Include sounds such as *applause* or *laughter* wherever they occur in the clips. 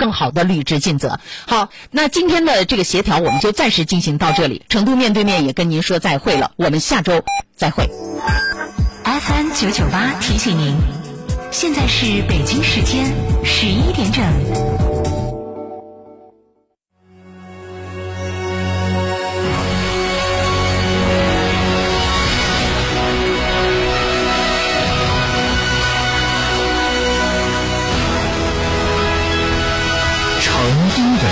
更好的履职尽责。好，那今天的这个协调我们就暂时进行到这里。成都面对面也跟您说再会了，我们下周再会。FM 九九八提醒您，现在是北京时间十一点整。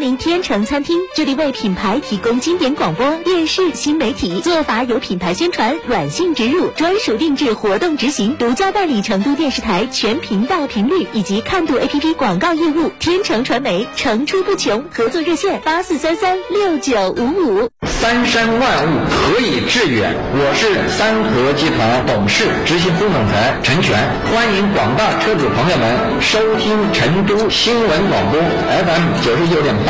欢迎光临天成餐厅，这里为品牌提供经典广播电视新媒体做法有品牌宣传、软性植入、专属定制、活动执行，独家代理成都电视台全频道频率以及看度 APP 广告业务。天成传媒层出不穷，合作热线八四三三六九五五。三山万物何以致远？我是三和集团董事、执行副总裁陈全，欢迎广大车主朋友们收听成都新闻广播 FM 九。十九点八，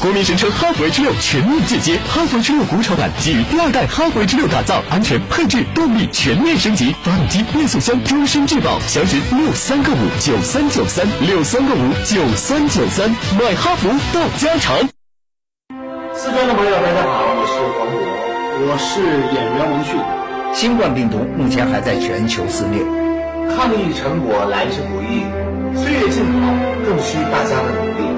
国民神车哈弗 H 六全面进阶，哈弗 H 六国潮版基于第二代哈弗 H 六打造，安全配置动力全面升级，发动机变速箱终身质保，详询六三个五九三九三六三个五九三九三，买哈弗到家常。四川的朋友，大家好，我是黄渤，我是演员王迅。新冠病毒目前还在全球肆虐，抗疫成果来之不易，岁月静好更需大家的努力。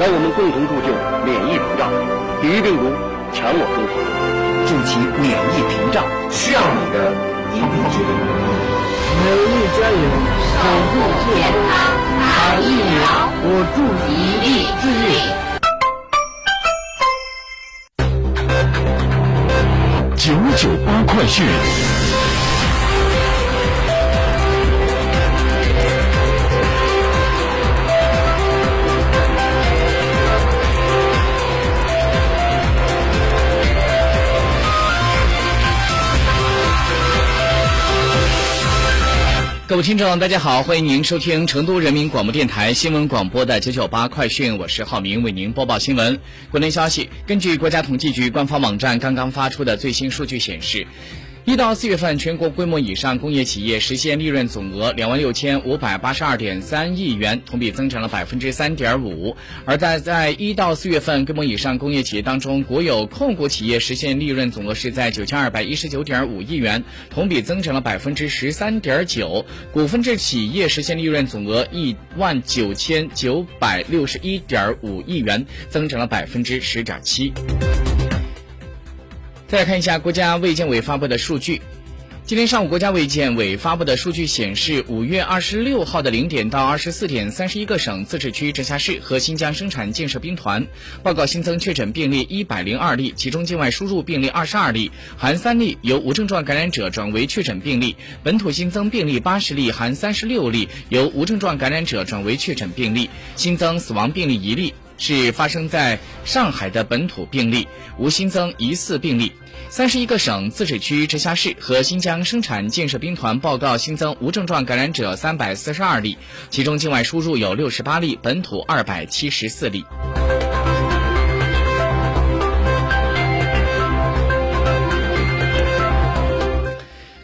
让我们共同铸就免疫屏障，抵御病毒，强我中华，筑起免疫屏障，需要你的一臂之力。美丽加油，守护健康，打疫苗，我助一臂之力。九九八快讯。各位听众，大家好，欢迎您收听成都人民广播电台新闻广播的九九八快讯，我是浩明，为您播报新闻。国内消息，根据国家统计局官方网站刚刚发出的最新数据显示。一到四月份，全国规模以上工业企业实现利润总额两万六千五百八十二点三亿元，同比增长了百分之三点五。而在在一到四月份规模以上工业企业当中，国有控股企业实现利润总额是在九千二百一十九点五亿元，同比增长了百分之十三点九。股份制企业实现利润总额一万九千九百六十一点五亿元，增长了百分之十点七。再来看一下国家卫健委发布的数据。今天上午，国家卫健委发布的数据显示，五月二十六号的零点到二十四点，三十一个省、自治区、直辖市和新疆生产建设兵团报告新增确诊病例一百零二例，其中境外输入病例二十二例，含三例由无症状感染者转为确诊病例；本土新增病例八十例，含三十六例由无症状感染者转为确诊病例，新增死亡病例一例。是发生在上海的本土病例，无新增疑似病例。三十一个省、自治区、直辖市和新疆生产建设兵团报告新增无症状感染者三百四十二例，其中境外输入有六十八例，本土二百七十四例。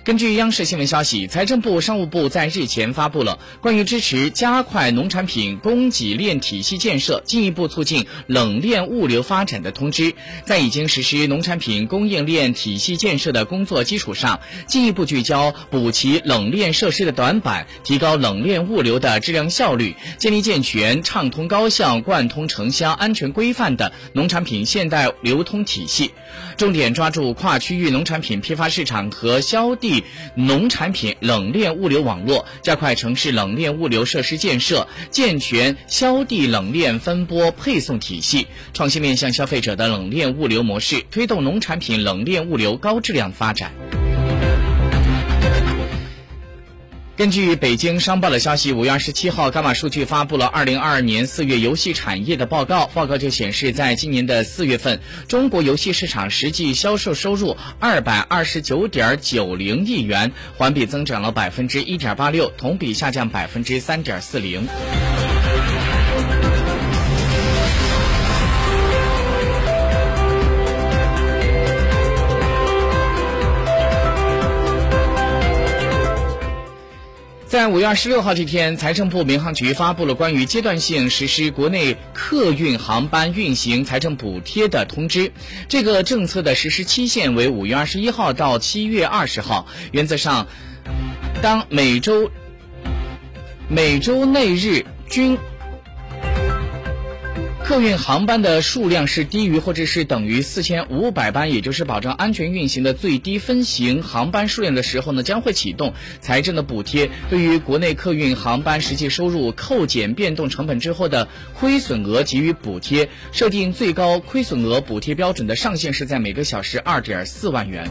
根据央视新闻消息，财政部、商务部在日前发布了 *laughs* 关于支持加快农产品供给链体系建设、进一步促进冷链物流发展的通知，在已经实施农产品供应链体系建设的工作基础上，进一步聚焦补齐冷链设施的短板，提高冷链物流的质量效率，建立健全、畅通、高效、贯通城乡、安全规范的农产品现代流通体系，重点抓住跨区域农产品批发市场和销地。农产品冷链物流网络，加快城市冷链物流设施建设，健全销地冷链分拨配送体系，创新面向消费者的冷链物流模式，推动农产品冷链物流高质量发展。根据北京商报的消息，五月二十七号，伽马数据发布了二零二二年四月游戏产业的报告。报告就显示，在今年的四月份，中国游戏市场实际销售收入二百二十九点九零亿元，环比增长了百分之一点八六，同比下降百分之三点四零。在五月二十六号这天，财政部民航局发布了关于阶段性实施国内客运航班运行财政补贴的通知。这个政策的实施期限为五月二十一号到七月二十号。原则上，当每周每周内日均。客运航班的数量是低于或者是等于四千五百班，也就是保障安全运行的最低分型航班数量的时候呢，将会启动财政的补贴。对于国内客运航班实际收入扣减变动成本之后的亏损额给予补贴，设定最高亏损额补贴标准的上限是在每个小时二点四万元。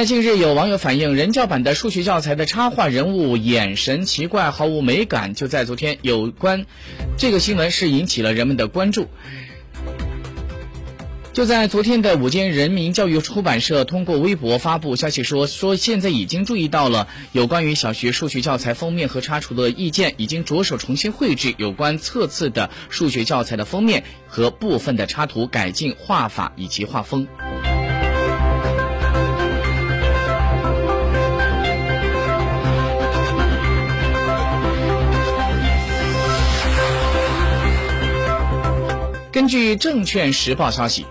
在近日，有网友反映人教版的数学教材的插画人物眼神奇怪，毫无美感。就在昨天，有关这个新闻是引起了人们的关注。就在昨天的午间，人民教育出版社通过微博发布消息说，说现在已经注意到了有关于小学数学教材封面和插图的意见，已经着手重新绘制有关册次的数学教材的封面和部分的插图，改进画法以及画风。根据证券时报消息，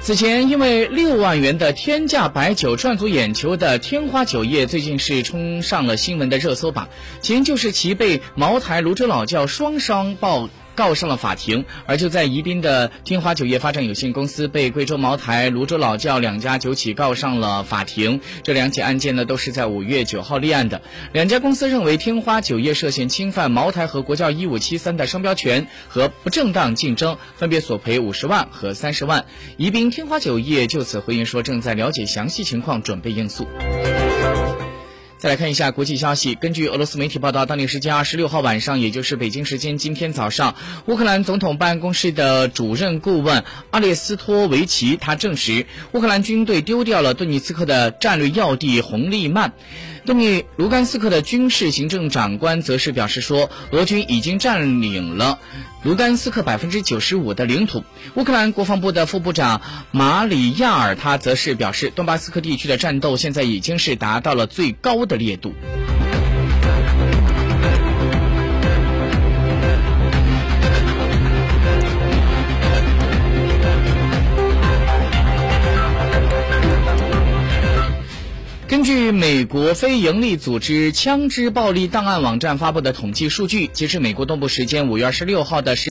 此前因为六万元的天价白酒赚足眼球的天花酒业，最近是冲上了新闻的热搜榜。前就是其被茅台、泸州老窖双双爆。告上了法庭，而就在宜宾的天华酒业发展有限公司被贵州茅台、泸州老窖两家酒企告上了法庭。这两起案件呢，都是在五月九号立案的。两家公司认为天花酒业涉嫌侵犯茅台和国窖一五七三的商标权和不正当竞争，分别索赔五十万和三十万。宜宾天花酒业就此回应说，正在了解详细情况，准备应诉。再来看一下国际消息。根据俄罗斯媒体报道，当地时间二十六号晚上，也就是北京时间今天早上，乌克兰总统办公室的主任顾问阿列斯托维奇他证实，乌克兰军队丢掉了顿涅茨克的战略要地红利曼。顿涅卢甘斯克的军事行政长官则是表示说，俄军已经占领了卢甘斯克百分之九十五的领土。乌克兰国防部的副部长马里亚尔他则是表示，顿巴斯克地区的战斗现在已经是达到了最高的烈度。美国非营利组织枪支暴力档案网站发布的统计数据，截至美国东部时间五月二十六号的十。